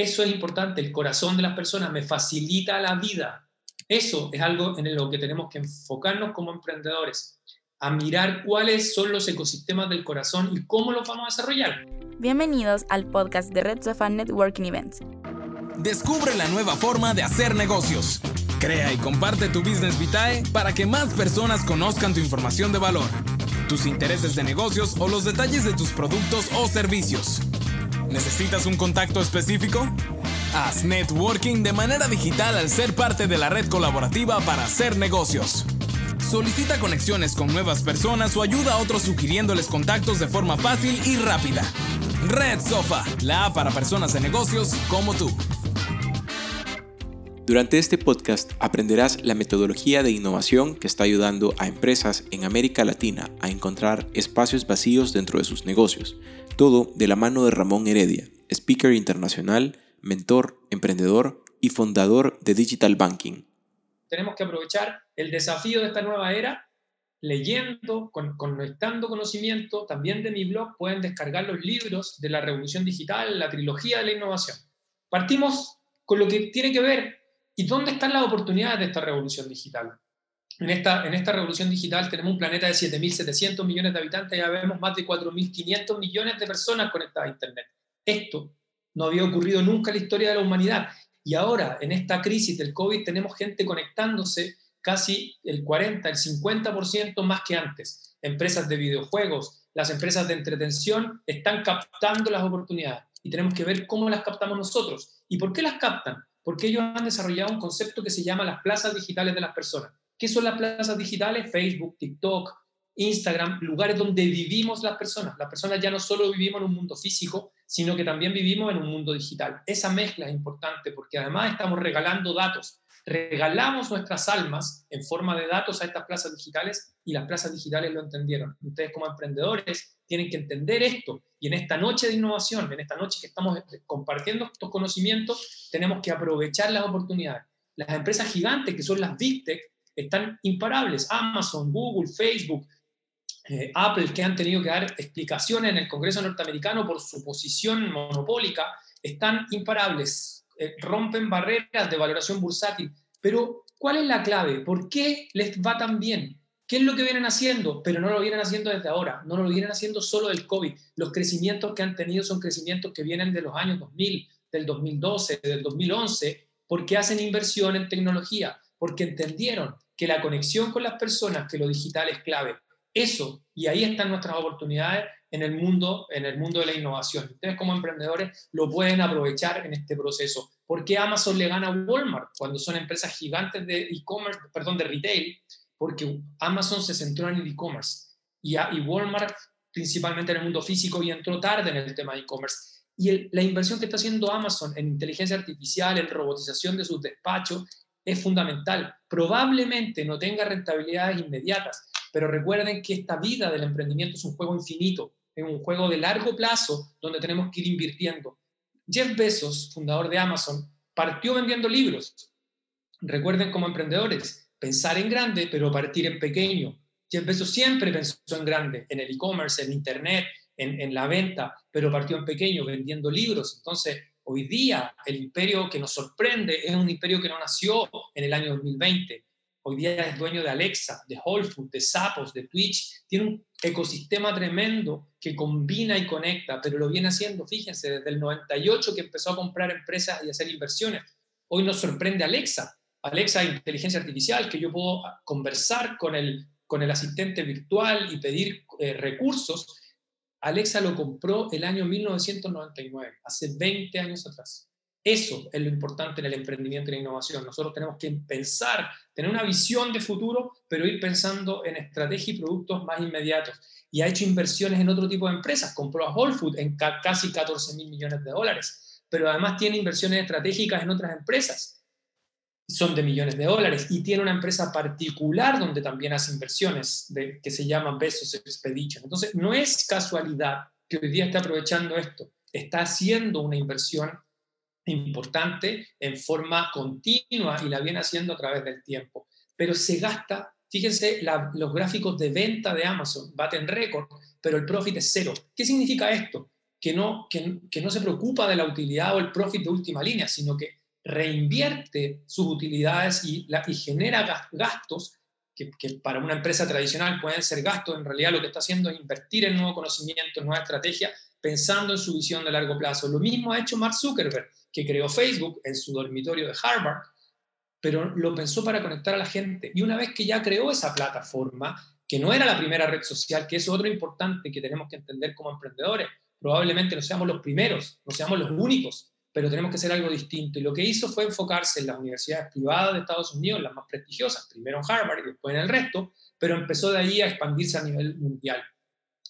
Eso es importante, el corazón de las personas me facilita la vida. Eso es algo en lo que tenemos que enfocarnos como emprendedores, a mirar cuáles son los ecosistemas del corazón y cómo los vamos a desarrollar. Bienvenidos al podcast de Red Sofa Networking Events. Descubre la nueva forma de hacer negocios. Crea y comparte tu Business Vitae para que más personas conozcan tu información de valor, tus intereses de negocios o los detalles de tus productos o servicios. ¿Necesitas un contacto específico? Haz networking de manera digital al ser parte de la red colaborativa para hacer negocios. Solicita conexiones con nuevas personas o ayuda a otros sugiriéndoles contactos de forma fácil y rápida. Red Sofa, la app para personas de negocios como tú. Durante este podcast aprenderás la metodología de innovación que está ayudando a empresas en América Latina a encontrar espacios vacíos dentro de sus negocios. Todo de la mano de Ramón Heredia, speaker internacional, mentor, emprendedor y fundador de Digital Banking. Tenemos que aprovechar el desafío de esta nueva era leyendo, conectando conocimiento, también de mi blog pueden descargar los libros de la revolución digital, la trilogía de la innovación. Partimos con lo que tiene que ver ¿Y dónde están las oportunidades de esta revolución digital? En esta, en esta revolución digital tenemos un planeta de 7.700 millones de habitantes, ya vemos más de 4.500 millones de personas conectadas a Internet. Esto no había ocurrido nunca en la historia de la humanidad. Y ahora, en esta crisis del COVID, tenemos gente conectándose casi el 40, el 50% más que antes. Empresas de videojuegos, las empresas de entretención están captando las oportunidades y tenemos que ver cómo las captamos nosotros. ¿Y por qué las captan? Porque ellos han desarrollado un concepto que se llama las plazas digitales de las personas. ¿Qué son las plazas digitales? Facebook, TikTok, Instagram, lugares donde vivimos las personas. Las personas ya no solo vivimos en un mundo físico, sino que también vivimos en un mundo digital. Esa mezcla es importante porque además estamos regalando datos. Regalamos nuestras almas en forma de datos a estas plazas digitales y las plazas digitales lo entendieron. Ustedes como emprendedores tienen que entender esto. Y en esta noche de innovación, en esta noche que estamos compartiendo estos conocimientos, tenemos que aprovechar las oportunidades. Las empresas gigantes, que son las Big Tech, están imparables. Amazon, Google, Facebook, eh, Apple, que han tenido que dar explicaciones en el Congreso norteamericano por su posición monopólica, están imparables, eh, rompen barreras de valoración bursátil. Pero, ¿cuál es la clave? ¿Por qué les va tan bien? ¿Qué es lo que vienen haciendo? Pero no lo vienen haciendo desde ahora, no lo vienen haciendo solo del COVID. Los crecimientos que han tenido son crecimientos que vienen de los años 2000, del 2012, del 2011, porque hacen inversión en tecnología, porque entendieron que la conexión con las personas, que lo digital es clave. Eso, y ahí están nuestras oportunidades en el mundo, en el mundo de la innovación. Ustedes como emprendedores lo pueden aprovechar en este proceso. ¿Por qué Amazon le gana a Walmart cuando son empresas gigantes de e-commerce, perdón, de retail? porque Amazon se centró en el e-commerce y, Walmart principalmente en el mundo físico y entró tarde en el tema de e-commerce. Y la inversión que está haciendo Amazon en inteligencia artificial, en robotización de sus despachos, es fundamental. Probablemente no tenga rentabilidades inmediatas, pero recuerden que esta vida del emprendimiento es un juego infinito, es un juego de largo plazo donde tenemos que ir invirtiendo. Jeff Bezos, fundador de Amazon, partió vendiendo libros. Recuerden como emprendedores, pensar en grande, pero partir en pequeño. Jeff Bezos siempre pensó en grande, en el e-commerce, en Internet, en, la venta, pero partió en pequeño, vendiendo libros. Entonces, hoy día el imperio que nos sorprende es un imperio que no nació en el año 2020. Hoy día es dueño de Alexa, de Whole Foods, de Zappos, de Twitch. Tiene un ecosistema tremendo que combina y conecta, pero lo viene haciendo, fíjense, desde el 98 que empezó a comprar empresas y hacer inversiones. Hoy nos sorprende Alexa, Alexa inteligencia artificial, que yo puedo conversar con el, con el asistente virtual y pedir eh, recursos, Alexa lo compró el año 1999, hace 20 años atrás. Eso es lo importante en el emprendimiento y la innovación. Nosotros tenemos que pensar, tener una visión de futuro, pero ir pensando en estrategia y productos más inmediatos. Y ha hecho inversiones en otro tipo de empresas. Compró a Whole Foods en casi 14 mil millones de dólares, pero además tiene inversiones estratégicas en otras empresas son de millones de dólares y tiene una empresa particular donde también hace inversiones que se llama Besos Expedition. Entonces, no es casualidad que hoy día esté aprovechando esto, está haciendo una inversión importante en forma continua y la viene haciendo a través del tiempo. Pero se gasta, fíjense, los gráficos de venta de Amazon baten récord, pero el profit es cero. ¿Qué significa esto? que no, que, que no se preocupa de la utilidad o el profit de última línea, sino que reinvierte sus utilidades y, la, y genera gastos que, que, para una empresa tradicional pueden ser gastos, en realidad lo que está haciendo es invertir en nuevo conocimiento, en nueva estrategia, pensando en su visión de largo plazo. Lo mismo ha hecho Mark Zuckerberg, que creó Facebook en su dormitorio de Harvard, pero lo pensó para conectar a la gente. Y una vez que ya creó esa plataforma, que no era la primera red social, que es otro importante que tenemos que entender como emprendedores, probablemente no seamos los primeros, no seamos los únicos, pero tenemos que hacer algo distinto. Y lo que hizo fue enfocarse en las universidades privadas de Estados Unidos, las más prestigiosas, primero en Harvard y después en el resto, pero empezó de ahí a expandirse a nivel mundial.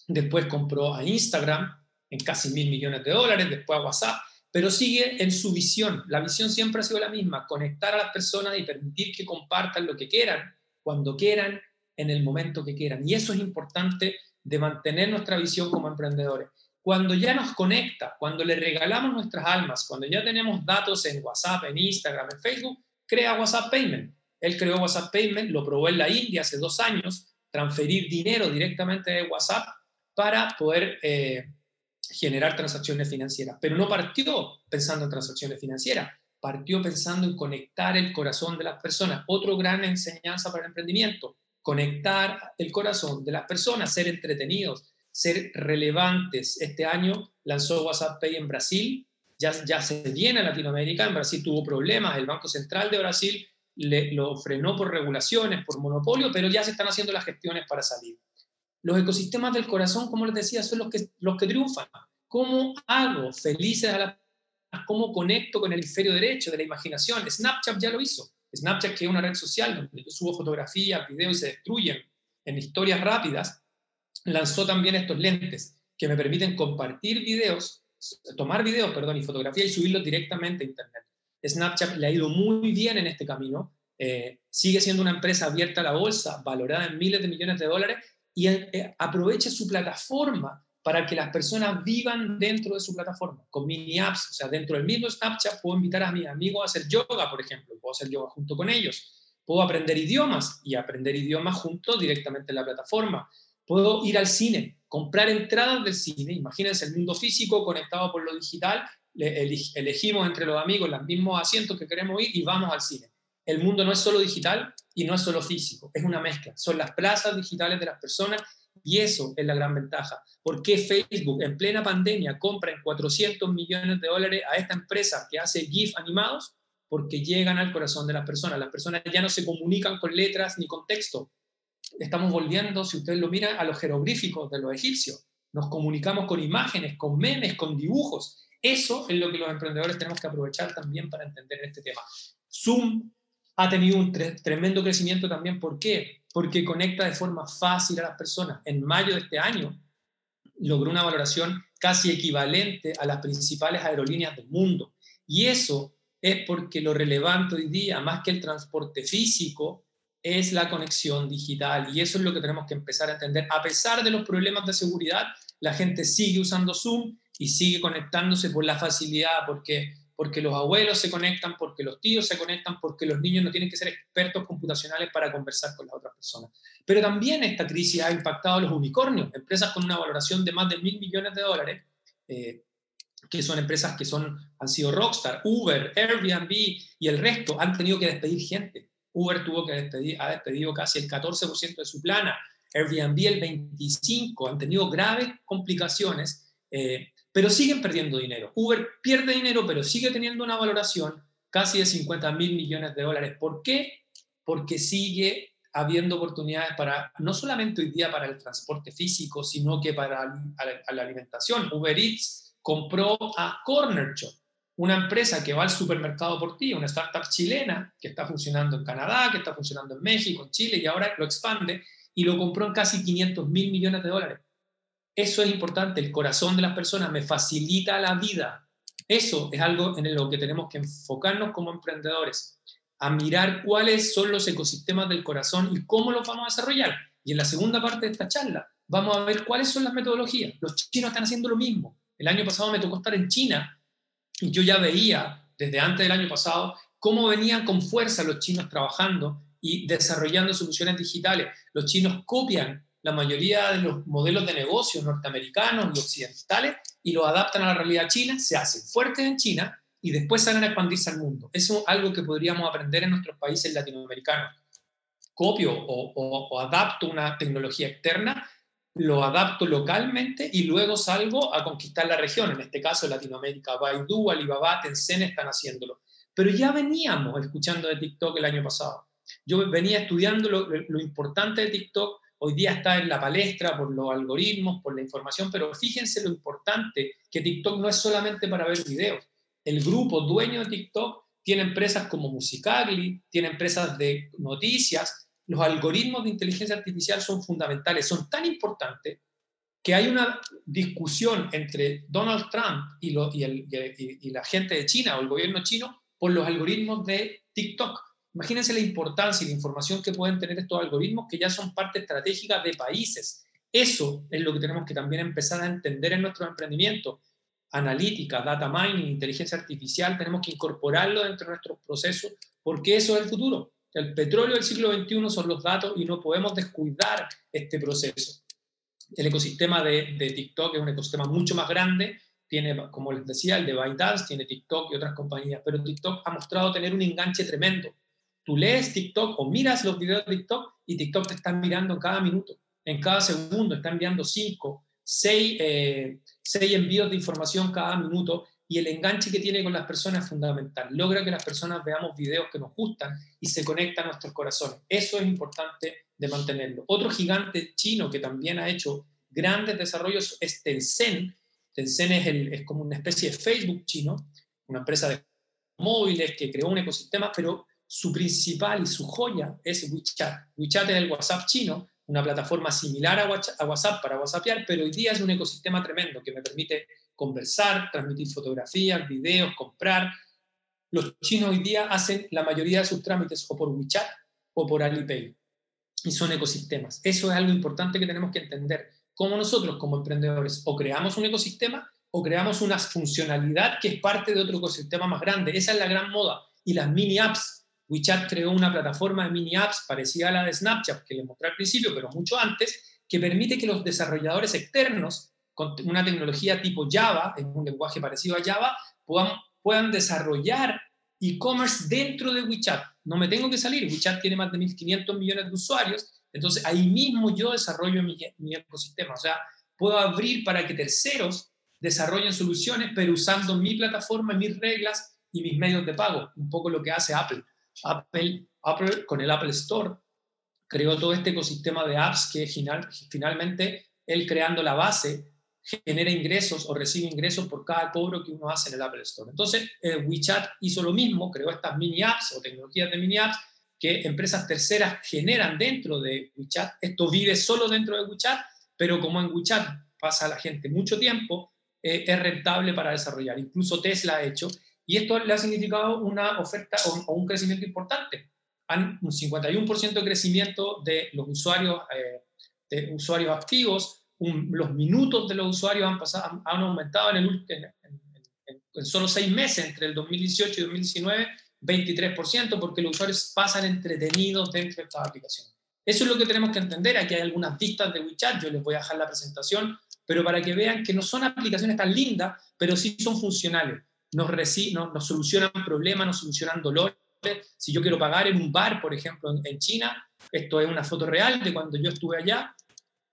Después compró a Instagram en casi mil millones de dólares, después a WhatsApp, pero sigue en su visión. La visión siempre ha sido la misma, conectar a las personas y permitir que compartan lo que quieran, cuando quieran, en el momento que quieran. Y eso es importante de mantener nuestra visión como emprendedores. Cuando ya nos conecta, cuando le regalamos nuestras almas, cuando ya tenemos datos en WhatsApp, en Instagram, en Facebook, crea WhatsApp Payment. Él creó WhatsApp Payment, lo probó en la India hace dos años, transferir dinero directamente de WhatsApp para poder eh, generar transacciones financieras, pero no partió pensando en transacciones financieras, partió pensando en conectar el corazón de las personas. Otro gran enseñanza para el emprendimiento, conectar el corazón de las personas, ser entretenidos, ser relevantes. Este año lanzó WhatsApp Pay en Brasil, ya, se viene a Latinoamérica, en Brasil tuvo problemas, el Banco Central de Brasil lo frenó por regulaciones, por monopolio, pero ya se están haciendo las gestiones para salir. Los ecosistemas del corazón, como les decía, son los que, los que triunfan. ¿Cómo hago felices a las ¿Cómo conecto con el hemisferio derecho de la imaginación? Snapchat ya lo hizo. Snapchat, que es una red social donde yo subo fotografías, videos y se destruyen en historias rápidas, lanzó también estos lentes que me permiten compartir videos, tomar videos, perdón, y fotografías y subirlos directamente a Internet. Snapchat le ha ido muy bien en este camino. Eh, sigue siendo una empresa abierta a la bolsa, valorada en miles de millones de dólares, y eh, aprovecha su plataforma para que las personas vivan dentro de su plataforma, con mini apps, o sea, dentro del mismo Snapchat puedo invitar a mis amigos a hacer yoga, por ejemplo, puedo hacer yoga junto con ellos, puedo aprender idiomas y aprender idiomas juntos directamente en la plataforma, puedo ir al cine, comprar entradas del cine, imagínense el mundo físico conectado por lo digital, elegimos entre los amigos los mismos asientos que queremos ir y vamos al cine. El mundo no es solo digital y no es solo físico, es una mezcla, son las plazas digitales de las personas y eso es la gran ventaja. ¿Por qué Facebook en plena pandemia compra en 400 millones de dólares a esta empresa que hace GIF animados? Porque llegan al corazón de las personas. Las personas ya no se comunican con letras ni con texto. Estamos volviendo, si ustedes lo miran, a los jeroglíficos de los egipcios. Nos comunicamos con imágenes, con memes, con dibujos. Eso es lo que los emprendedores tenemos que aprovechar también para entender este tema. Zoom ha tenido un tremendo crecimiento también. ¿Por qué? Porque conecta de forma fácil a las personas. En mayo de este año logró una valoración casi equivalente a las principales aerolíneas del mundo. Y eso es porque lo relevante hoy día, más que el transporte físico, es la conexión digital. Y eso es lo que tenemos que empezar a entender. A pesar de los problemas de seguridad, la gente sigue usando Zoom y sigue conectándose por la facilidad, porque porque los abuelos se conectan, porque los tíos se conectan, porque los niños no tienen que ser expertos computacionales para conversar con las otras personas. Pero también esta crisis ha impactado a los unicornios, empresas con una valoración de más de mil millones de dólares, eh, que son empresas que son, han sido Rockstar, Uber, Airbnb y el resto, han tenido que despedir gente. Uber tuvo que despedir, ha despedido casi el 14% de su plana, Airbnb el 25%, han tenido graves complicaciones. Eh, pero siguen perdiendo dinero. Uber pierde dinero, pero sigue teniendo una valoración casi de 50 mil millones de dólares. ¿Por qué? Porque sigue habiendo oportunidades para, no solamente hoy día para el transporte físico, sino que para la alimentación. Uber Eats compró a Corner Shop, una empresa que va al supermercado por ti, una startup chilena que está funcionando en Canadá, que está funcionando en México, en Chile, y ahora lo expande y lo compró en casi 500 mil millones de dólares. Eso es importante, el corazón de las personas me facilita la vida. Eso es algo en lo que tenemos que enfocarnos como emprendedores, a mirar cuáles son los ecosistemas del corazón y cómo los vamos a desarrollar. Y en la segunda parte de esta charla vamos a ver cuáles son las metodologías. Los chinos están haciendo lo mismo. El año pasado me tocó estar en China y yo ya veía desde antes del año pasado cómo venían con fuerza los chinos trabajando y desarrollando soluciones digitales. Los chinos copian la mayoría de los modelos de negocios norteamericanos y occidentales y los adaptan a la realidad china, se hacen fuertes en China y después salen a expandirse al mundo. Eso es algo que podríamos aprender en nuestros países latinoamericanos. Copio o, o adapto una tecnología externa, lo adapto localmente y luego salgo a conquistar la región, en este caso Latinoamérica. Baidu, Alibaba, Tencent están haciéndolo. Pero ya veníamos escuchando de TikTok el año pasado. Yo venía estudiando lo, lo importante de TikTok hoy día está en la palestra por los algoritmos, por la información, pero fíjense lo importante que TikTok no es solamente para ver videos. El grupo dueño de TikTok tiene empresas como Musicali, tiene empresas de noticias. Los algoritmos de inteligencia artificial son fundamentales, son tan importantes que hay una discusión entre Donald Trump y, y la gente de China o el gobierno chino por los algoritmos de TikTok Imagínense la importancia y la información que pueden tener estos algoritmos que ya son parte estratégica de países. Eso es lo que tenemos que también empezar a entender en nuestro emprendimiento. Analítica, data mining, inteligencia artificial, tenemos que incorporarlo dentro de nuestros procesos porque eso es el futuro. El petróleo del siglo XXI son los datos y no podemos descuidar este proceso. El ecosistema de, de TikTok es un ecosistema mucho más grande, tiene, como les decía, el de ByteDance, tiene TikTok y otras compañías, pero TikTok ha mostrado tener un enganche tremendo Tú lees TikTok o miras los videos de TikTok y TikTok te está mirando cada minuto, en cada segundo, está enviando cinco, seis, eh, seis envíos de información cada minuto y el enganche que tiene con las personas es fundamental. Logra que las personas veamos videos que nos gustan y se conectan a nuestros corazones. Eso es importante de mantenerlo. Otro gigante chino que también ha hecho grandes desarrollos es Tencent. Tencent es, es como una especie de Facebook chino, una empresa de móviles que creó un ecosistema, pero su principal y su joya es WeChat. WeChat es el WhatsApp chino, una plataforma similar a WhatsApp para WhatsAppear, pero hoy día es un ecosistema tremendo que me permite conversar, transmitir fotografías, videos, comprar. Los chinos hoy día hacen la mayoría de sus trámites o por WeChat o por Alipay. Y son ecosistemas. Eso es algo importante que tenemos que entender. Como nosotros, como emprendedores, o creamos un ecosistema o creamos una funcionalidad que es parte de otro ecosistema más grande. Esa es la gran moda. Y las mini apps WeChat creó una plataforma de mini apps parecida a la de Snapchat, que le mostré al principio, pero mucho antes, que permite que los desarrolladores externos, con una tecnología tipo Java, en un lenguaje parecido a Java, puedan, puedan desarrollar e-commerce dentro de WeChat. No me tengo que salir, WeChat tiene más de 1.500 millones de usuarios, entonces ahí mismo yo desarrollo mi, mi ecosistema. O sea, puedo abrir para que terceros desarrollen soluciones, pero usando mi plataforma, mis reglas y mis medios de pago, un poco lo que hace Apple. Apple, con el Apple Store creó todo este ecosistema de apps que final, finalmente él creando la base genera ingresos o recibe ingresos por cada cobro que uno hace en el Apple Store. Entonces, eh, WeChat hizo lo mismo, creó estas mini apps o tecnologías de mini apps que empresas terceras generan dentro de WeChat. Esto vive solo dentro de WeChat, pero como en WeChat pasa la gente mucho tiempo, eh, es rentable para desarrollar. Incluso Tesla ha hecho y esto le ha significado una oferta o, un crecimiento importante. Han un 51% de crecimiento de los usuarios, eh, de usuarios activos, los minutos de los usuarios han, pasado, han, aumentado en, el, en, solo seis meses, entre el 2018 y 2019, 23%, porque los usuarios pasan entretenidos dentro de estas aplicaciones. Eso es lo que tenemos que entender. Aquí hay algunas vistas de WeChat, yo les voy a dejar la presentación, pero para que vean que no son aplicaciones tan lindas, pero sí son funcionales nos, nos, solucionan problemas, nos solucionan dolores. Si yo quiero pagar en un bar, por ejemplo, en, China, esto es una foto real de cuando yo estuve allá,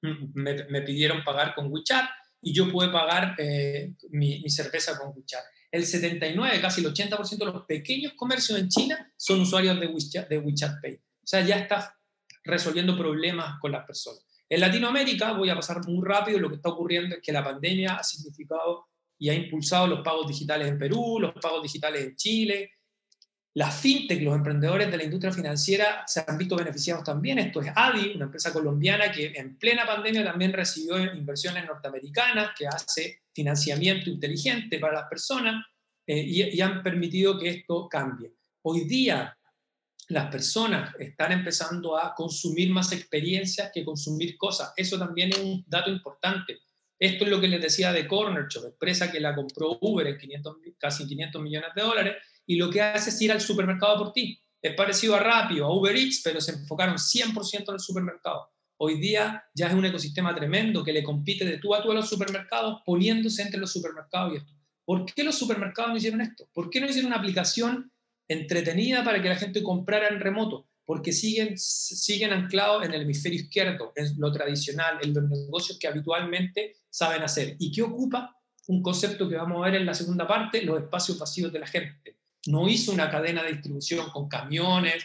mm, me, pidieron pagar con WeChat y yo pude pagar eh, mi, cerveza con WeChat. El 79, casi el 80% de los pequeños comercios en China son usuarios de WeChat, de WeChat Pay. O sea, ya está resolviendo problemas con las personas. En Latinoamérica, voy a pasar muy rápido, lo que está ocurriendo es que la pandemia ha significado y ha impulsado los pagos digitales en Perú, los pagos digitales en Chile. Las fintech, los emprendedores de la industria financiera se han visto beneficiados también. Esto es ADI, una empresa colombiana que en plena pandemia también recibió inversiones norteamericanas, que hace financiamiento inteligente para las personas eh, y, y han permitido que esto cambie. Hoy día las personas están empezando a consumir más experiencias que consumir cosas. Eso también es un dato importante. Esto es lo que les decía de Corner Shop, empresa que la compró Uber en 500, casi 500 millones de dólares, y lo que hace es ir al supermercado por ti. Es parecido a Rappi o a Uber Eats, pero se enfocaron 100% en el supermercado. hoy día ya es un ecosistema tremendo que le compite de tú a tú a los supermercados, poniéndose entre los supermercados y esto. ¿Por qué los supermercados no hicieron esto? ¿Por qué no hicieron una aplicación entretenida para que la gente comprara en remoto? Porque siguen, siguen anclados en el hemisferio izquierdo, en lo tradicional, en los negocios que habitualmente saben hacer. ¿Y qué ocupa? Un concepto que vamos a ver en la segunda parte, los espacios vacíos de la gente. No hizo una cadena de distribución con camiones,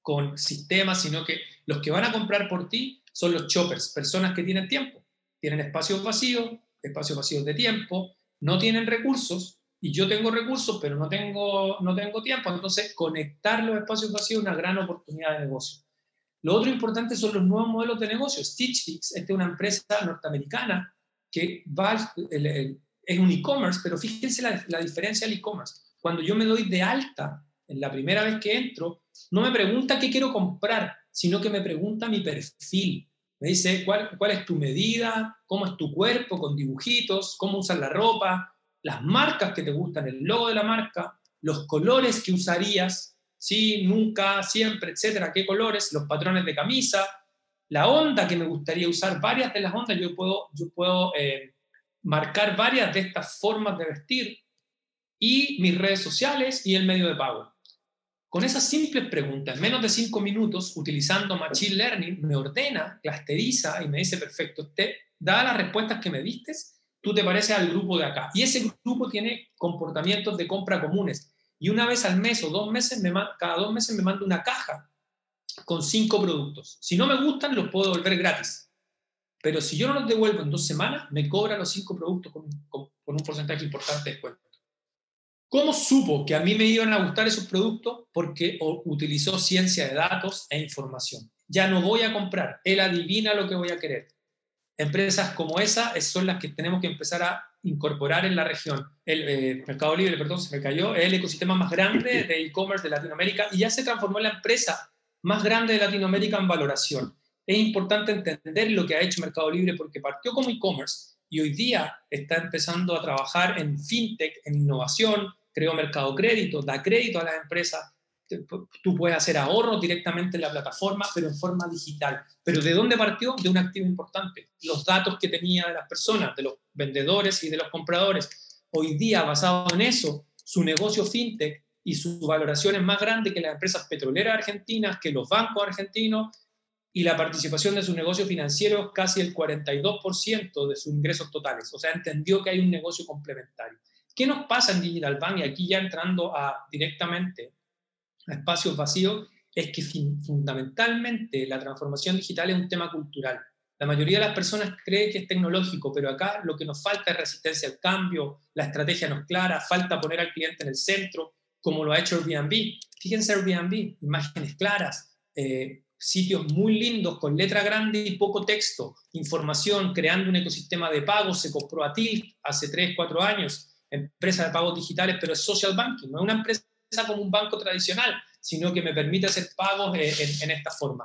con sistemas, sino que los que van a comprar por ti son los choppers, personas que tienen tiempo, tienen espacios vacíos, espacios vacíos de tiempo, no tienen recursos y yo tengo recursos, pero no tengo, no tengo tiempo. Entonces, conectar los espacios vacíos es una gran oportunidad de negocio. Lo otro importante son los nuevos modelos de negocio. Stitch Fix, esta es una empresa norteamericana que va, es un e-commerce, pero fíjense la, la diferencia del e-commerce. Cuando yo me doy de alta, en la primera vez que entro, no me pregunta qué quiero comprar, sino que me pregunta mi perfil. Me dice cuál, cuál es tu medida, cómo es tu cuerpo con dibujitos, cómo usas la ropa, las marcas que te gustan, el logo de la marca, los colores que usarías, sí, nunca, siempre, etcétera, qué colores, los patrones de camisa, la onda que me gustaría usar, varias de las ondas, yo puedo, yo puedo eh, marcar varias de estas formas de vestir y mis redes sociales y el medio de pago. Con esas simples preguntas, en menos de cinco minutos, utilizando Machine Learning, me ordena, clusteriza y me dice, perfecto, te da las respuestas que me diste, tú te pareces al grupo de acá. Y ese grupo tiene comportamientos de compra comunes. Y una vez al mes o dos meses, me, cada dos meses me manda una caja con cinco productos. Si no me gustan, los puedo devolver gratis. Pero si yo no los devuelvo en dos semanas, me cobra los cinco productos con, un porcentaje importante de descuento. ¿Cómo supo que a mí me iban a gustar esos productos? Porque utilizó ciencia de datos e información. Ya no voy a comprar, él adivina lo que voy a querer. Empresas como esa son las que tenemos que empezar a incorporar en la región. El eh, Mercado Libre, perdón, se me cayó, es el ecosistema más grande de e-commerce de Latinoamérica y ya se transformó en la empresa más grande de Latinoamérica en valoración. Es importante entender lo que ha hecho Mercado Libre porque partió como e-commerce y hoy día está empezando a trabajar en fintech, en innovación, creó Mercado Crédito, da crédito a las empresas, tú puedes hacer ahorros directamente en la plataforma, pero en forma digital. ¿Pero de dónde partió? De un activo importante, los datos que tenía de las personas, de los vendedores y de los compradores. Hoy día, basado en eso, su negocio fintech y su valoración es más grande que las empresas petroleras argentinas, que los bancos argentinos, y la participación de su negocio financiero es casi el 42% de sus ingresos totales. O sea, entendió que hay un negocio complementario. ¿Qué nos pasa en Digital Bank? Y aquí ya entrando a, directamente espacios vacíos, es que fundamentalmente la transformación digital es un tema cultural. La mayoría de las personas cree que es tecnológico, pero acá lo que nos falta es resistencia al cambio, la estrategia no es clara, falta poner al cliente en el centro, como lo ha hecho Airbnb. Fíjense Airbnb, imágenes claras, eh, sitios muy lindos con letra grande y poco texto, información, creando un ecosistema de pagos, se compró a TIL hace 3, 4 años, empresa de pagos digitales, pero es social banking, no es una empresa como un banco tradicional, sino que me permite hacer pagos eh, en, esta forma.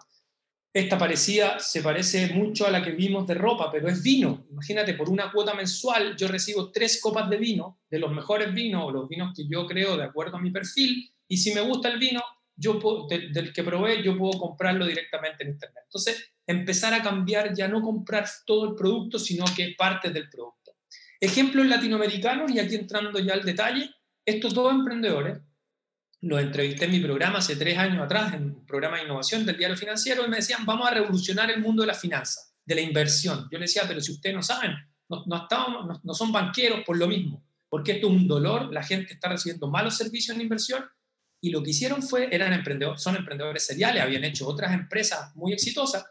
Esta parecida se parece mucho a la que vimos de ropa, pero es vino. Imagínate, por una cuota mensual yo recibo tres copas de vino, de los mejores vinos o los vinos que yo creo de acuerdo a mi perfil, y si me gusta el vino, yo del que probé, yo puedo comprarlo directamente en Internet. Entonces, empezar a cambiar, ya no comprar todo el producto, sino que parte del producto. Ejemplos latinoamericanos, y aquí entrando ya al detalle, estos dos emprendedores, los entrevisté en mi programa hace tres años atrás, en un programa de innovación del diario financiero, y me decían, vamos a revolucionar el mundo de la finanza, de la inversión. Yo les decía, pero si ustedes no saben, no, no, no, son banqueros por lo mismo, porque esto es un dolor, la gente está recibiendo malos servicios en inversión, y lo que hicieron fue, eran emprendedores, son emprendedores seriales, habían hecho otras empresas muy exitosas,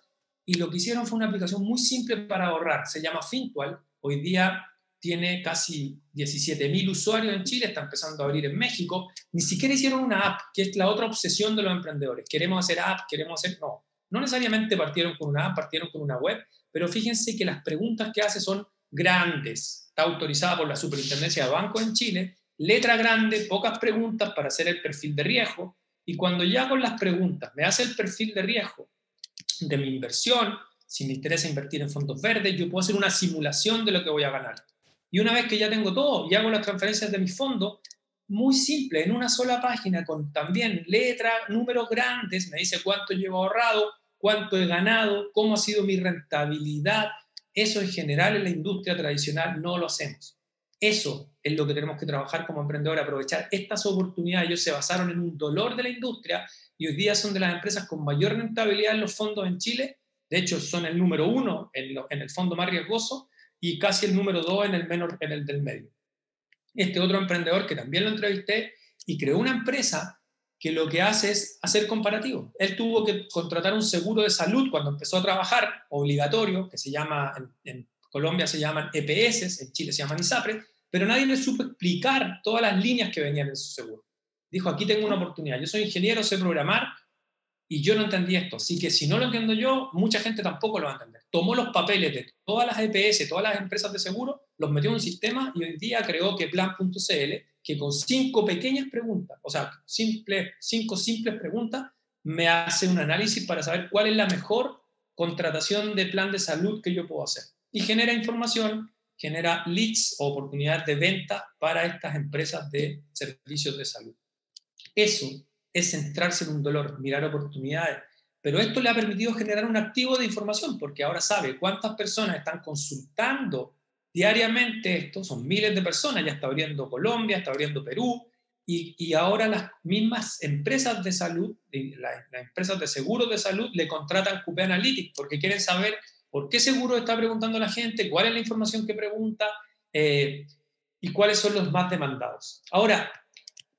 y lo que hicieron fue una aplicación muy simple para ahorrar, se llama Fintual, hoy día tiene casi 17.000 usuarios en Chile, está empezando a abrir en México. Ni siquiera hicieron una app, que es la otra obsesión de los emprendedores. Queremos hacer app, queremos hacer... No, no necesariamente partieron con una app, partieron con una web, pero fíjense que las preguntas que hace son grandes. Está autorizada por la Superintendencia de Bancos en Chile, letra grande, pocas preguntas para hacer el perfil de riesgo. Y cuando ya con las preguntas me hace el perfil de riesgo de mi inversión, si me interesa invertir en fondos verdes, yo puedo hacer una simulación de lo que voy a ganar. Y una vez que ya tengo todo y hago las transferencias de mi fondo, muy simple, en una sola página, con también letras, números grandes, me dice cuánto llevo ahorrado, cuánto he ganado, cómo ha sido mi rentabilidad. Eso en general en la industria tradicional no lo hacemos. Eso es lo que tenemos que trabajar como emprendedor, aprovechar estas oportunidades. Ellos se basaron en un dolor de la industria y hoy día son de las empresas con mayor rentabilidad en los fondos en Chile. De hecho, son el número uno en, el fondo más riesgoso y casi el número dos en el, menor, en el del medio. Este otro emprendedor que también lo entrevisté y creó una empresa que lo que hace es hacer comparativo. Él tuvo que contratar un seguro de salud cuando empezó a trabajar, obligatorio, que se llama, en, Colombia se llaman EPS, en Chile se llaman ISAPRE, pero nadie le supo explicar todas las líneas que venían en su seguro. Dijo, aquí tengo una oportunidad, yo soy ingeniero, sé programar, y yo no entendí esto, así que si no lo entiendo yo, mucha gente tampoco lo va a entender. Tomó los papeles de todas las EPS, todas las empresas de seguro, los metió en un sistema y hoy día creó que Plan.cl, que con cinco pequeñas preguntas, o sea, simple, cinco simples preguntas, me hace un análisis para saber cuál es la mejor contratación de plan de salud que yo puedo hacer. Y genera información, genera leads o oportunidades de venta para estas empresas de servicios de salud. Eso es centrarse en un dolor, mirar oportunidades. Pero esto le ha permitido generar un activo de información, porque ahora sabe cuántas personas están consultando diariamente esto, son miles de personas, ya está abriendo Colombia, está abriendo Perú, y, ahora las mismas empresas de salud, las, empresas de seguros de salud, le contratan QP Analytics, porque quieren saber por qué seguro está preguntando la gente, cuál es la información que pregunta eh, y cuáles son los más demandados. Ahora,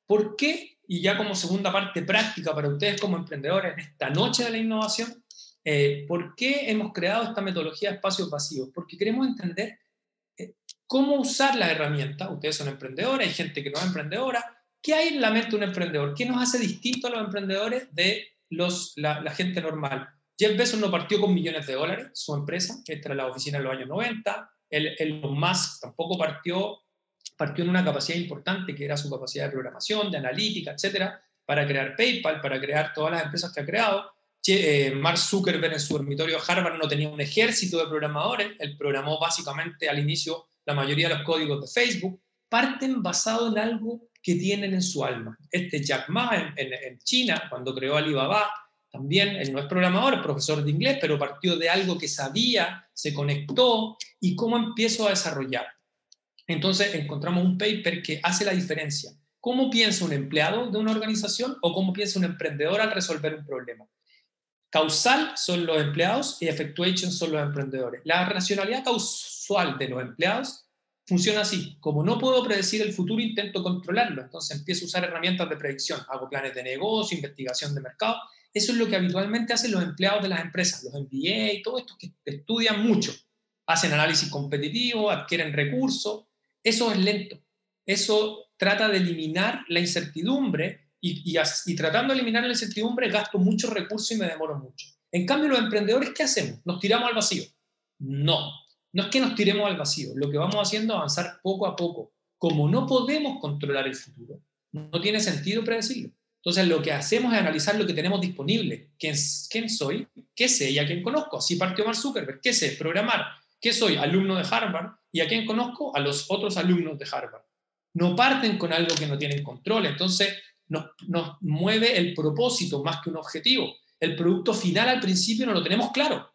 ¿por qué y ya como segunda parte práctica para ustedes como emprendedores en esta noche de la innovación, eh, ¿por qué hemos creado esta metodología de espacios vacíos? Porque queremos entender eh, cómo usar la herramienta. Ustedes son emprendedores, hay gente que no es emprendedora. ¿Qué hay en la mente de un emprendedor? ¿Qué nos hace distinto a los emprendedores de los, la, gente normal? Jeff Bezos no partió con millones de dólares, su empresa, esta era la oficina en los años 90. El, el Musk tampoco partió partió en una capacidad importante que era su capacidad de programación, de analítica, etcétera, para crear PayPal, para crear todas las empresas que ha creado. Eh, Mark Zuckerberg en su dormitorio Harvard no tenía un ejército de programadores, él programó básicamente al inicio la mayoría de los códigos de Facebook, parten basado en algo que tienen en su alma. Este Jack Ma en, en China, cuando creó Alibaba, también él no es programador, es profesor de inglés, pero partió de algo que sabía, se conectó y cómo empiezo a desarrollar. Entonces encontramos un paper que hace la diferencia. ¿Cómo piensa un empleado de una organización o cómo piensa un emprendedor al resolver un problema? Causal son los empleados y effectuation son los emprendedores. La racionalidad causal de los empleados funciona así. Como no puedo predecir el futuro, intento controlarlo. Entonces empiezo a usar herramientas de predicción. Hago planes de negocio, investigación de mercado. Eso es lo que habitualmente hacen los empleados de las empresas, los MBA y todo esto que estudian mucho. Hacen análisis competitivo, adquieren recursos eso es lento. Eso trata de eliminar la incertidumbre y, tratando de eliminar la incertidumbre gasto mucho recursos y me demoro mucho. En cambio, los emprendedores, ¿qué hacemos? ¿Nos tiramos al vacío? No, no es que nos tiremos al vacío. Lo que vamos haciendo es avanzar poco a poco. Como no podemos controlar el futuro, no tiene sentido predecirlo. Entonces, lo que hacemos es analizar lo que tenemos disponible. ¿Quién, quién soy? ¿Qué sé y a quién conozco? Así partió Mark Zuckerberg. ¿Qué sé? Programar. ¿Qué soy? Alumno de Harvard. ¿Y a quién conozco? A los otros alumnos de Harvard. No parten con algo que no tienen control. Entonces, nos, mueve el propósito más que un objetivo. El producto final al principio no lo tenemos claro,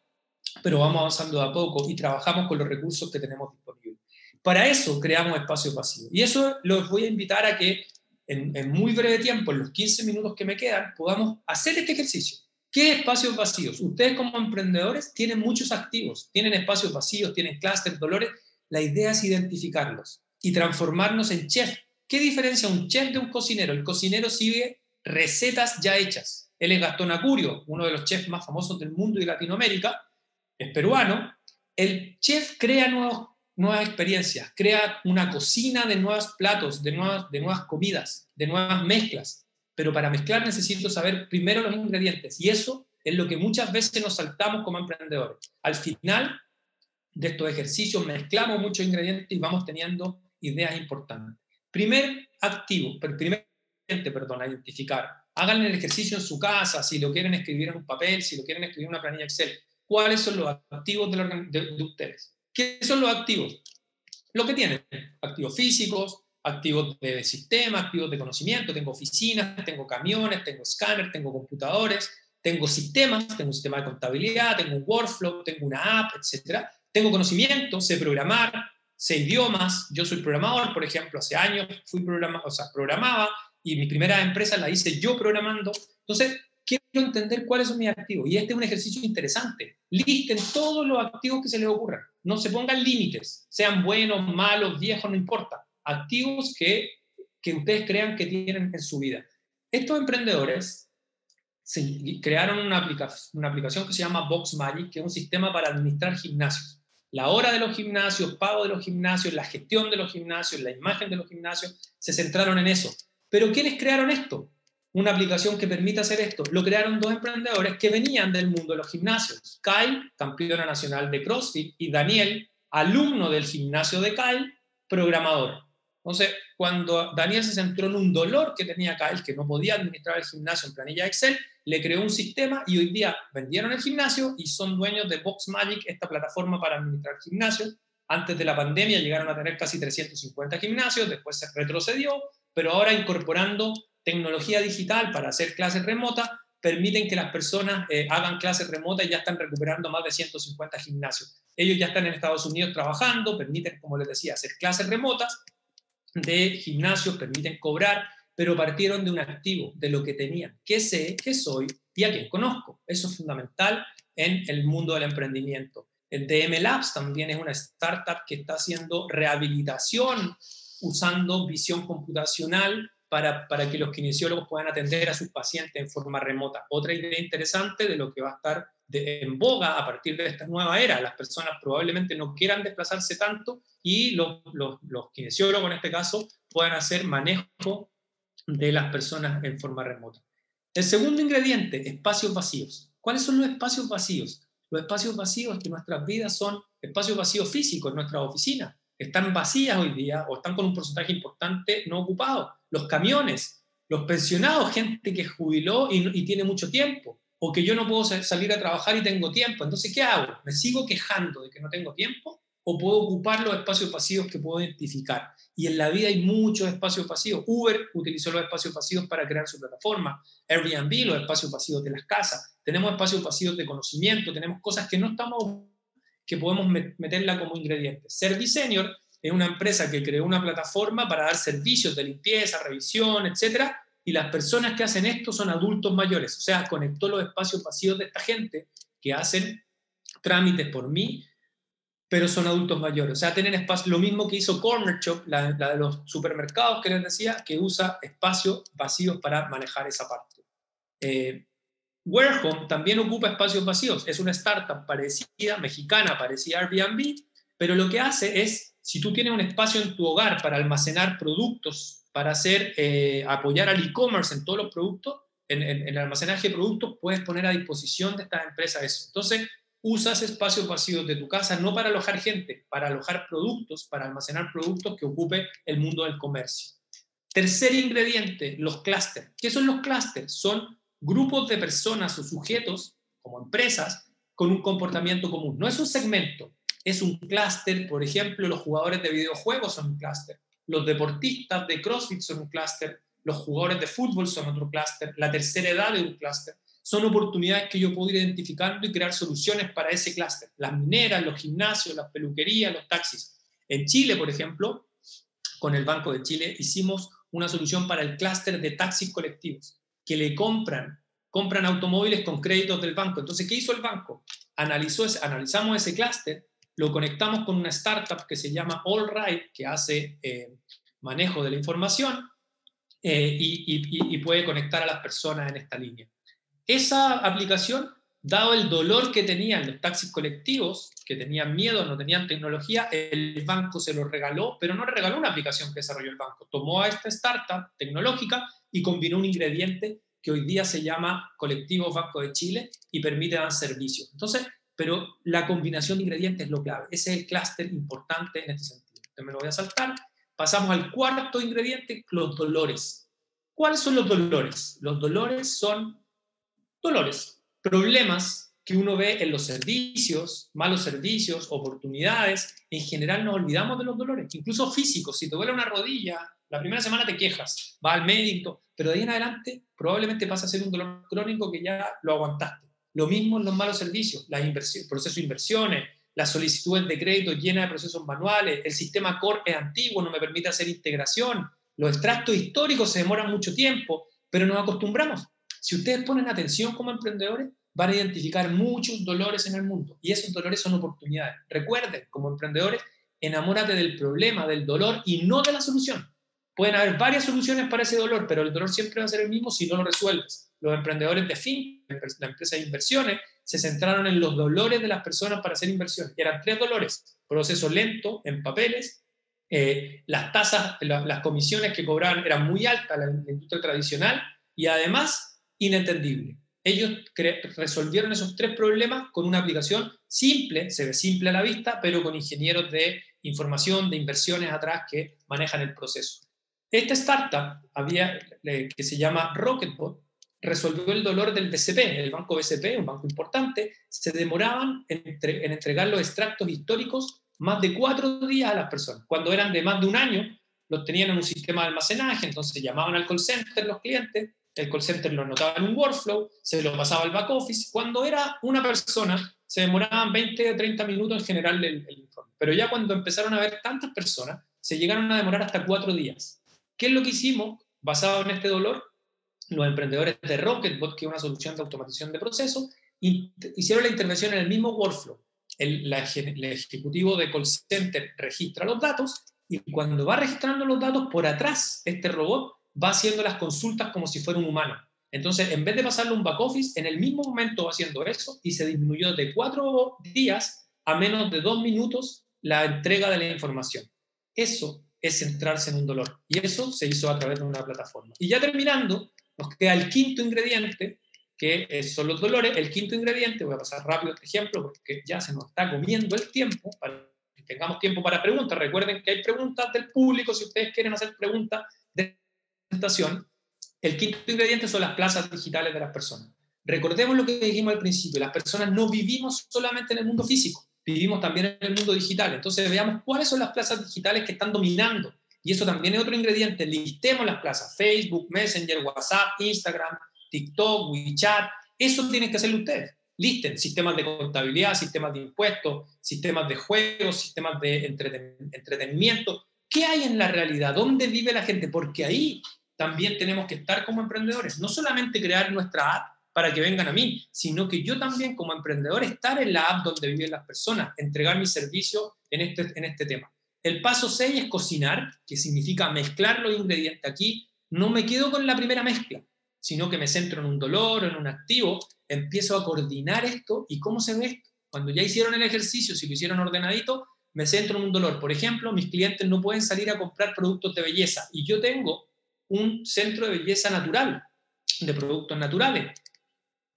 pero vamos avanzando de a poco y trabajamos con los recursos que tenemos disponibles. Para eso creamos espacios vacíos. Y eso los voy a invitar a que en, muy breve tiempo, en los 15 minutos que me quedan, podamos hacer este ejercicio. ¿Qué espacios vacíos? Ustedes como emprendedores tienen muchos activos, tienen espacios vacíos, tienen clústeres, dolores. La idea es identificarlos y transformarnos en chef. ¿Qué diferencia un chef de un cocinero? El cocinero sigue recetas ya hechas. Él es Gastón Acurio, uno de los chefs más famosos del mundo y Latinoamérica, es peruano. El chef crea nuevas experiencias, crea una cocina de nuevos platos, de nuevas, de nuevas comidas, de nuevas mezclas pero para mezclar necesito saber primero los ingredientes y eso es lo que muchas veces nos saltamos como emprendedores. Al final de estos ejercicios mezclamos muchos ingredientes y vamos teniendo ideas importantes. Primer activo, primer perdón, a identificar. Hagan el ejercicio en su casa, si lo quieren escribir en un papel, si lo quieren escribir en una planilla Excel. ¿Cuáles son los activos de ustedes? ¿Qué son los activos? Lo que tienen, activos físicos, activos de sistema, activos de conocimiento, tengo oficinas, tengo camiones, tengo escáner, tengo computadores, tengo sistemas, tengo un sistema de contabilidad, tengo un workflow, tengo una app, etc. Tengo conocimiento, sé programar, sé idiomas. Yo soy programador, por ejemplo, hace años fui programador, o sea, programaba y mi primera empresa la hice yo programando. Entonces, quiero entender cuáles son mis activos. Y este es un ejercicio interesante. Listen todos los activos que se les ocurran. No se pongan límites, sean buenos, malos, viejos, no importa. Activos que, que ustedes crean que tienen en su vida. Estos emprendedores crearon una, una aplicación que se llama Box Magic, que es un sistema para administrar gimnasios. La hora de los gimnasios, pago de los gimnasios, la gestión de los gimnasios, la imagen de los gimnasios, se centraron en eso. Pero ¿quiénes crearon esto? Una aplicación que permita hacer esto. Lo crearon dos emprendedores que venían del mundo de los gimnasios. Kyle, campeona nacional de CrossFit, y Daniel, alumno del gimnasio de Kyle, programador. Entonces, cuando Daniel se centró en un dolor que tenía Kyle, que no podía administrar el gimnasio en planilla Excel, le creó un sistema y hoy día vendieron el gimnasio y son dueños de Box Magic, esta plataforma para administrar gimnasios. Antes de la pandemia llegaron a tener casi 350 gimnasios, después se retrocedió, pero ahora incorporando tecnología digital para hacer clases remotas, permiten que las personas eh, hagan clases remotas y ya están recuperando más de 150 gimnasios. Ellos ya están en Estados Unidos trabajando, permiten, como les decía, hacer clases remotas de gimnasios, permiten cobrar, pero partieron de un activo, de lo que tenían, qué sé, qué soy y a quién conozco. Eso es fundamental en el mundo del emprendimiento. El DM Labs también es una startup que está haciendo rehabilitación usando visión computacional para, para, que los kinesiólogos puedan atender a sus pacientes en forma remota. Otra idea interesante de lo que va a estar en boga a partir de esta nueva era. Las personas probablemente no quieran desplazarse tanto y los, los, los kinesiólogos en este caso puedan hacer manejo de las personas en forma remota. El segundo ingrediente, espacios vacíos. ¿Cuáles son los espacios vacíos? Los espacios vacíos que nuestras vidas son espacios vacíos físicos, nuestras oficinas. Están vacías hoy día o están con un porcentaje importante no ocupado. Los camiones, los pensionados, gente que jubiló y, y tiene mucho tiempo, o que yo no puedo salir a trabajar y tengo tiempo. Entonces, ¿qué hago? ¿Me sigo quejando de que no tengo tiempo? ¿O puedo ocupar los espacios vacíos que puedo identificar? Y en la vida hay muchos espacios vacíos. Uber utilizó los espacios vacíos para crear su plataforma. Airbnb, los espacios vacíos de las casas. Tenemos espacios vacíos de conocimiento, tenemos cosas que no estamos, que podemos meterla como ingrediente. Service Senior es una empresa que creó una plataforma para dar servicios de limpieza, revisión, etcétera, y las personas que hacen esto son adultos mayores, o sea, conectó los espacios vacíos de esta gente que hacen trámites por mí pero son adultos mayores. O sea, tienen espacio, lo mismo que hizo Corner Shop, la, de los supermercados que les decía, que usa espacios vacíos para manejar esa parte. Eh, Warehome también ocupa espacios vacíos. Es una startup parecida, mexicana, parecida a Airbnb, pero lo que hace es, si tú tienes un espacio en tu hogar para almacenar productos, para hacer, eh, apoyar al e-commerce en todos los productos, en, el almacenaje de productos, puedes poner a disposición de estas empresas eso. Entonces, usas espacios vacíos de tu casa no para alojar gente, para alojar productos, para almacenar productos que ocupe el mundo del comercio. Tercer ingrediente, los clústeres. ¿Qué son los clústeres? Son grupos de personas o sujetos, como empresas, con un comportamiento común. No es un segmento, es un clúster. Por ejemplo, los jugadores de videojuegos son un clúster, los deportistas de CrossFit son un clúster, los jugadores de fútbol son otro clúster, la tercera edad es un clúster son oportunidades que yo puedo ir identificando y crear soluciones para ese clúster. Las mineras, los gimnasios, las peluquerías, los taxis. En Chile, por ejemplo, con el Banco de Chile hicimos una solución para el clúster de taxis colectivos, que le compran, compran automóviles con créditos del banco. Entonces, ¿qué hizo el banco? Analizó, analizamos ese clúster, lo conectamos con una startup que se llama AllRide, que hace eh, manejo de la información eh, y puede conectar a las personas en esta línea. Esa aplicación, dado el dolor que tenían los taxis colectivos, que tenían miedo, no tenían tecnología, el banco se lo regaló, pero no regaló una aplicación que desarrolló el banco. Tomó a esta startup tecnológica y combinó un ingrediente que hoy día se llama Colectivo Banco de Chile y permite dar servicios. Entonces, pero la combinación de ingredientes es lo clave. Ese es el clúster importante en este sentido. Entonces me lo voy a saltar. Pasamos al cuarto ingrediente, los dolores. ¿Cuáles son los dolores? Los dolores son dolores, problemas que uno ve en los servicios, malos servicios, oportunidades. En general nos olvidamos de los dolores, incluso físicos. Si te duele una rodilla, La primera semana te quejas, vas al médico, pero de ahí en adelante probablemente pasa a ser un dolor crónico que ya lo aguantaste. Lo mismo en los malos servicios, las inversiones, procesos de inversiones, las solicitudes de crédito llenas de procesos manuales, el sistema core es antiguo, no me permite hacer integración, los extractos históricos se demoran mucho tiempo, pero nos acostumbramos. Si ustedes ponen atención como emprendedores, van a identificar muchos dolores en el mundo y esos dolores son oportunidades. Recuerden, como emprendedores, enamórate del problema, del dolor y no de la solución. Pueden haber varias soluciones para ese dolor, pero el dolor siempre va a ser el mismo si no lo resuelves. Los emprendedores de fin, la empresa de inversiones, se centraron en los dolores de las personas para hacer inversiones. eran tres dolores. Proceso lento en papeles, eh, las tasas, las comisiones que cobraban eran muy altas en la industria tradicional y además inentendible. Ellos resolvieron esos tres problemas con una aplicación simple, se ve simple a la vista, pero con ingenieros de información, de inversiones atrás que manejan el proceso. Esta startup había, que se llama Rocketbot resolvió el dolor del BCP, el banco BCP, un banco importante, se demoraban en, en entregar los extractos históricos más de cuatro días a las personas. Cuando eran de más de un año, los tenían en un sistema de almacenaje, entonces llamaban al call center los clientes, el call center lo anotaba en un workflow, se lo pasaba al back office. Cuando era una persona, se demoraban 20 o 30 minutos en general el, el informe. Pero ya cuando empezaron a ver tantas personas, se llegaron a demorar hasta cuatro días. ¿Qué es lo que hicimos basado en este dolor? Los emprendedores de Rocketbot, que es una solución de automatización de procesos, hicieron la intervención en el mismo workflow. El, el ejecutivo de call center registra los datos y cuando va registrando los datos por atrás, este robot va haciendo las consultas como si fuera un humano. Entonces, en vez de pasarle un back office, en el mismo momento va haciendo eso y se disminuyó de cuatro días a menos de dos minutos la entrega de la información. Eso es centrarse en un dolor. Y eso se hizo a través de una plataforma. Y ya terminando, nos queda el quinto ingrediente, que son los dolores. El quinto ingrediente, voy a pasar rápido este ejemplo porque ya se nos está comiendo el tiempo para que tengamos tiempo para preguntas. Recuerden que hay preguntas del público si ustedes quieren hacer preguntas de presentación. El quinto ingrediente son las plazas digitales de las personas. Recordemos lo que dijimos al principio, las personas no vivimos solamente en el mundo físico vivimos también en el mundo digital. Entonces veamos cuáles son las plazas digitales que están dominando. Y eso también es otro ingrediente. Listemos las plazas. Facebook, Messenger, WhatsApp, Instagram, TikTok, WeChat. Eso tienen que hacerlo ustedes. Listen sistemas de contabilidad, sistemas de impuestos, sistemas de juegos, sistemas de entretenimiento. ¿Qué hay en la realidad? ¿Dónde vive la gente? Porque ahí también tenemos que estar como emprendedores. No solamente crear nuestra app, para que vengan a mí, sino que yo también como emprendedor estar en la app donde viven las personas, entregar mi servicio en este, en este tema. El paso 6 es cocinar, que significa mezclar los ingredientes. Aquí no me quedo con la primera mezcla, sino que me centro en un dolor, en un activo, empiezo a coordinar esto y cómo se ve esto. Cuando ya hicieron el ejercicio, si lo hicieron ordenadito, me centro en un dolor. Por ejemplo, mis clientes no pueden salir a comprar productos de belleza y yo tengo un centro de belleza natural, de productos naturales.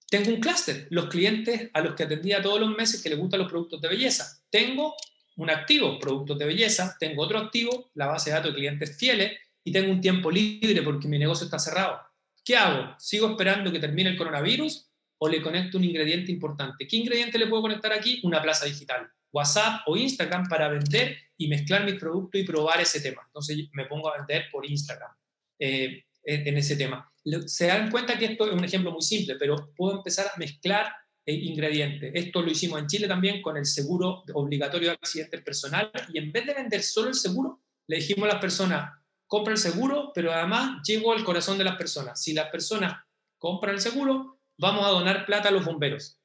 Tengo un clúster, los clientes a los que atendía todos los meses que les gustan los productos de belleza. Tengo un activo, productos de belleza, tengo otro activo, la base de datos de clientes fieles, y tengo un tiempo libre porque mi negocio está cerrado. ¿Qué hago? ¿Sigo esperando que termine el coronavirus o le conecto un ingrediente importante? ¿Qué ingrediente le puedo conectar aquí? Una plaza digital, WhatsApp o Instagram para vender y mezclar mis productos y probar ese tema. Entonces me pongo a vender por Instagram eh, en ese tema se dan cuenta que esto es un ejemplo muy simple, pero puedo empezar a mezclar eh, ingredientes. Esto lo hicimos en Chile también con el seguro obligatorio de accidente personal y en vez de vender solo el seguro, le dijimos a las personas, compra el seguro, pero además llego al corazón de las personas. Si las personas compran el seguro, vamos a donar plata a los bomberos.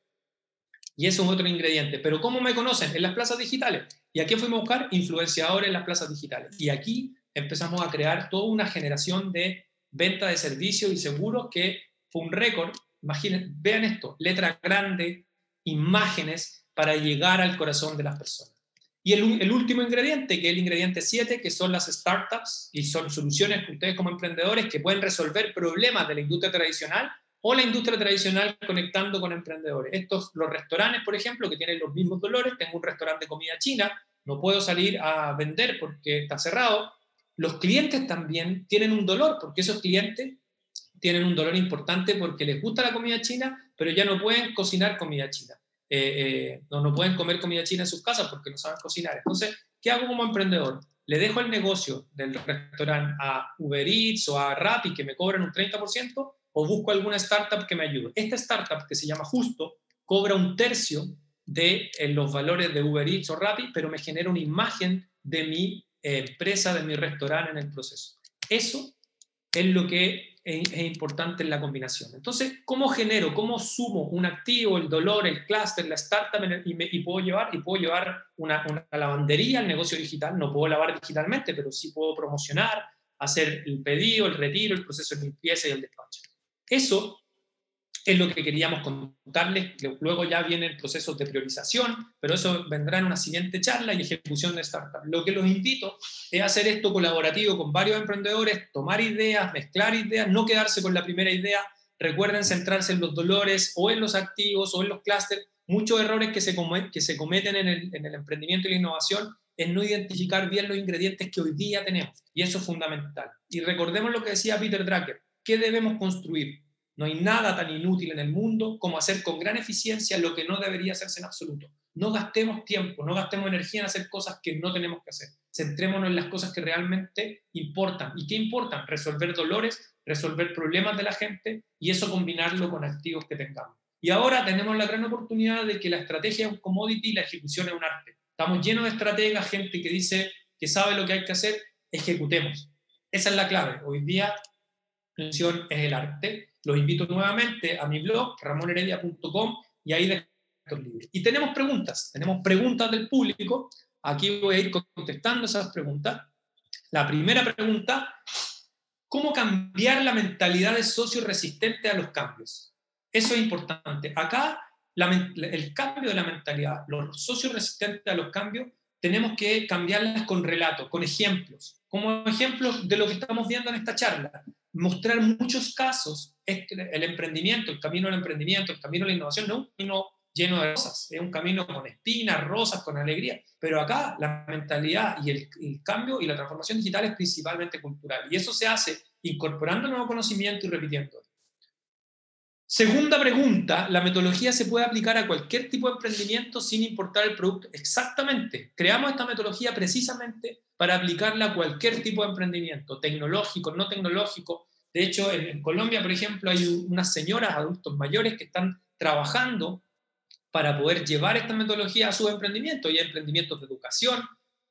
Y eso es otro ingrediente. Pero ¿cómo me conocen? En las plazas digitales. ¿Y aquí fuimos a buscar? Influenciadores en las plazas digitales. Y aquí empezamos a crear toda una generación de venta de servicios y seguros que fue un récord. Imaginen, vean esto, letra grande, imágenes para llegar al corazón de las personas. Y el, último ingrediente, que es el ingrediente 7, que son las startups y son soluciones que ustedes como emprendedores que pueden resolver problemas de la industria tradicional o la industria tradicional conectando con emprendedores. Estos, los restaurantes, por ejemplo, que tienen los mismos dolores, tengo un restaurante de comida china, no puedo salir a vender porque está cerrado, los clientes también tienen un dolor, porque esos clientes tienen un dolor importante porque les gusta la comida china, pero ya no pueden cocinar comida china. Eh, eh, no, no pueden comer comida china en sus casas porque no saben cocinar. Entonces, ¿qué hago como emprendedor? ¿le dejo el negocio del restaurante a Uber Eats o a Rappi que me cobran un 30% o busco alguna startup que me ayude? Esta startup que se llama Justo cobra un tercio de eh, los valores de Uber Eats o Rappi, pero me genera una imagen de mi empresa, de mi restaurante en el proceso. Eso es lo que es, importante en la combinación. Entonces, ¿cómo genero, cómo sumo un activo, el dolor, el clúster, la startup y, puedo llevar, y puedo llevar una, una, lavandería al negocio digital? No puedo lavar digitalmente, pero sí puedo promocionar, hacer el pedido, el retiro, el proceso de limpieza y el despacho. Eso es lo que queríamos contarles. Luego ya vienen procesos de priorización, pero eso vendrá en una siguiente charla y ejecución de startup. Lo que los invito es hacer esto colaborativo con varios emprendedores, tomar ideas, mezclar ideas, no quedarse con la primera idea. Recuerden centrarse en los dolores o en los activos o en los clústeres. Muchos errores que se, que se cometen en el, en el emprendimiento y la innovación es no identificar bien los ingredientes que hoy día tenemos. Y eso es fundamental. Y recordemos lo que decía Peter Drucker. ¿Qué debemos construir? No hay nada tan inútil en el mundo como hacer con gran eficiencia lo que no debería hacerse en absoluto. No gastemos tiempo, no gastemos energía en hacer cosas que no tenemos que hacer. Centrémonos en las cosas que realmente importan. ¿Y qué importan? Resolver dolores, resolver problemas de la gente y eso combinarlo con activos que tengamos. Y ahora tenemos la gran oportunidad de que la estrategia es un commodity y la ejecución es un arte. Estamos llenos de estrategas, gente que dice que sabe lo que hay que hacer, ejecutemos. Esa es la clave. Hoy día la es el arte los invito nuevamente a mi blog, ramonheredia.com, y ahí estos libros. Y tenemos preguntas, tenemos preguntas del público. Aquí voy a ir contestando esas preguntas. La primera pregunta, ¿cómo cambiar la mentalidad de socio resistente a los cambios? Eso es importante. Acá, el cambio de la mentalidad, los socios resistentes a los cambios, tenemos que cambiarlas con relatos, con ejemplos, como ejemplos de lo que estamos viendo en esta charla mostrar muchos casos, el emprendimiento, el camino del emprendimiento, el camino de la innovación, no es un camino lleno de rosas, es un camino con espinas, rosas, con alegría. Pero acá la mentalidad y el, el cambio y la transformación digital es principalmente cultural. Y eso se hace incorporando nuevo conocimiento y repitiendo. Segunda pregunta, ¿la metodología se puede aplicar a cualquier tipo de emprendimiento sin importar el producto? Exactamente. Creamos esta metodología precisamente para aplicarla a cualquier tipo de emprendimiento, tecnológico, no tecnológico. De hecho, en, Colombia, por ejemplo, hay unas señoras, adultos mayores, que están trabajando para poder llevar esta metodología a sus emprendimientos. Hay emprendimientos de educación,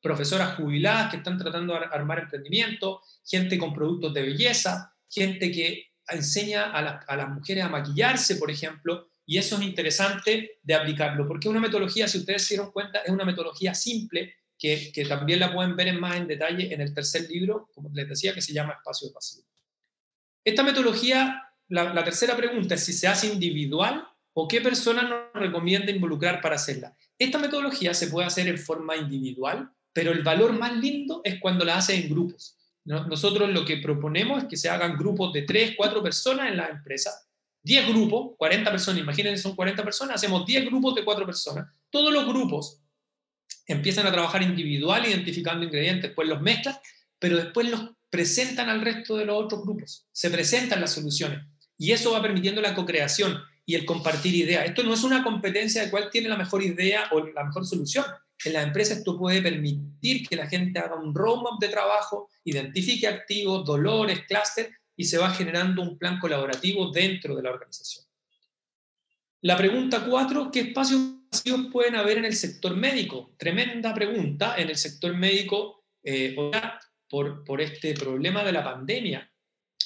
profesoras jubiladas que están tratando de armar emprendimientos, gente con productos de belleza, gente que enseña a, las mujeres a maquillarse, por ejemplo, y eso es interesante de aplicarlo, porque una metodología, si ustedes se dieron cuenta, es una metodología simple que, también la pueden ver en más en detalle en el tercer libro, como les decía, que se llama Espacio Pasivo. Esta metodología, la, tercera pregunta es si se hace individual o qué persona nos recomienda involucrar para hacerla. Esta metodología se puede hacer en forma individual, pero el valor más lindo es cuando la hace en grupos. Nosotros lo que proponemos es que se hagan grupos de 3, 4 personas en la empresa, 10 grupos, 40 personas, imagínense son 40 personas, hacemos 10 grupos de 4 personas. Todos los grupos empiezan a trabajar individual identificando ingredientes, pues los mezclan, pero después los presentan al resto de los otros grupos, se presentan las soluciones y eso va permitiendo la co-creación y el compartir ideas. Esto no es una competencia de cuál tiene la mejor idea o la mejor solución, en las empresas esto puede permitir que la gente haga un roadmap de trabajo, identifique activos, dolores, clúster y se va generando un plan colaborativo dentro de la organización. La pregunta cuatro, ¿qué espacios pueden haber en el sector médico? Tremenda pregunta. En el sector médico, eh, por, por este problema de la pandemia,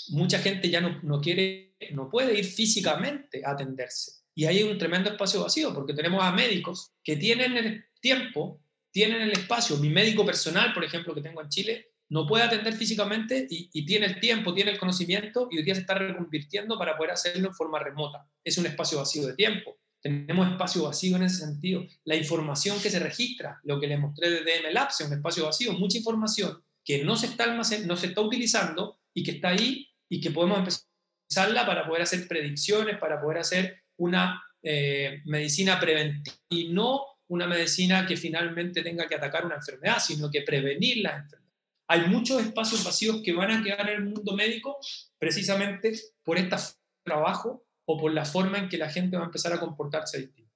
mucha gente ya no, no, quiere, no puede ir físicamente a atenderse. Y hay un tremendo espacio vacío, porque tenemos a médicos que tienen el tiempo, tienen el espacio. Mi médico personal, por ejemplo, que tengo en Chile, no puede atender físicamente y, tiene el tiempo, tiene el conocimiento y hoy día se está reconvirtiendo para poder hacerlo en forma remota. Es un espacio vacío de tiempo. Tenemos espacio vacío en ese sentido. La información que se registra, lo que les mostré de DM Labs, es un espacio vacío, mucha información que no se está no se está utilizando y que está ahí y que podemos empezarla para poder hacer predicciones, para poder hacer una eh, medicina preventiva y no una medicina que finalmente tenga que atacar una enfermedad, sino que prevenir las enfermedades. Hay muchos espacios vacíos que van a quedar en el mundo médico precisamente por este trabajo o por la forma en que la gente va a empezar a comportarse distinto.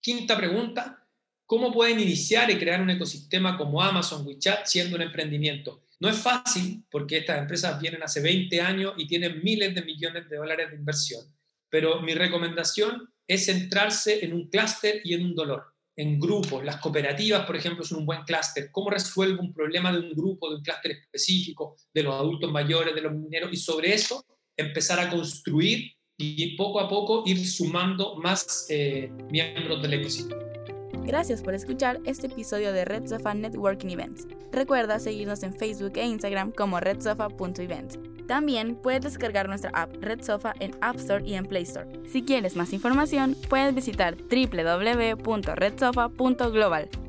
Quinta pregunta, cómo pueden iniciar y crear un ecosistema como Amazon, WeChat, siendo un emprendimiento. No es fácil porque estas empresas vienen hace 20 años y tienen miles de millones de dólares de inversión, pero mi recomendación es centrarse en un clúster y en un dolor, en grupos. Las cooperativas, por ejemplo, son un buen clúster. ¿Cómo resuelvo un problema de un grupo, de un clúster específico, de los adultos mayores, de los mineros? Y sobre eso empezar a construir y poco a poco ir sumando más eh, miembros del ecosistema. Gracias por escuchar este episodio de Red Sofa Networking Events. Recuerda seguirnos en Facebook e Instagram como redsofa.events. También puedes descargar nuestra app Red Sofa en App Store y en Play Store. Si quieres más información, puedes visitar www.redsofa.global.